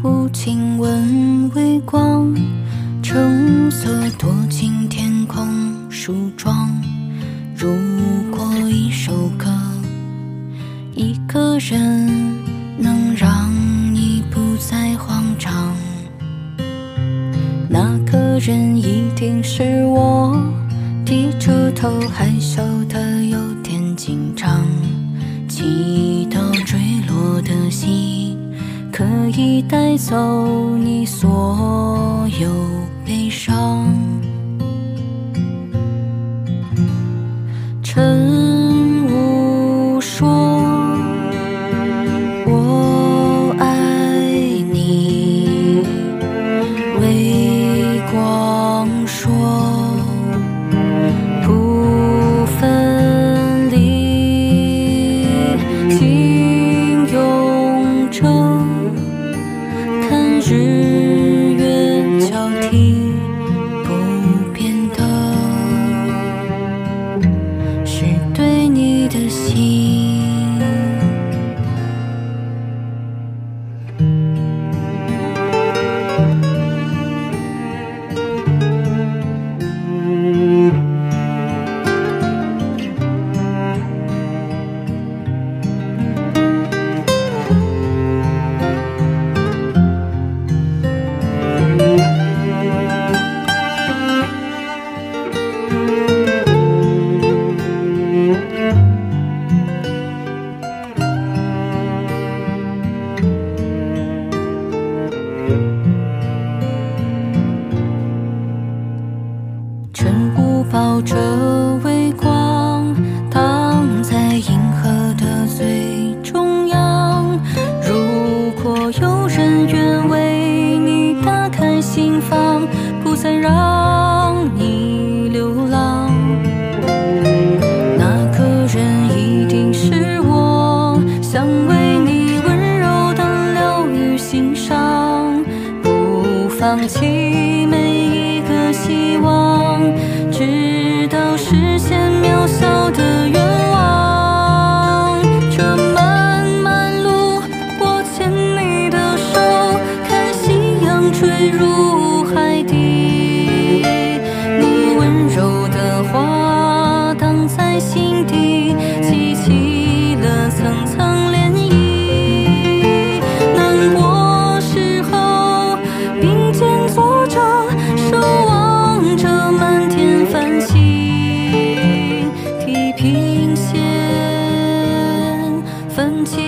如亲吻微光，橙色躲进天空梳妆。如果一首歌，一个人能让你不再慌张，那个人一定是我。低着头，害羞的有点紧张，祈祷坠落的心可以带走你所有悲伤。你全部。抱着微光，躺在银河的最中央。如果有人愿为你打开心房，不再让你流浪，那个人一定是我，想为你温柔的疗愈心伤，不放弃每一个希望，直到实现渺小的愿望。这漫漫路，我牵你的手，看夕阳坠入分歧。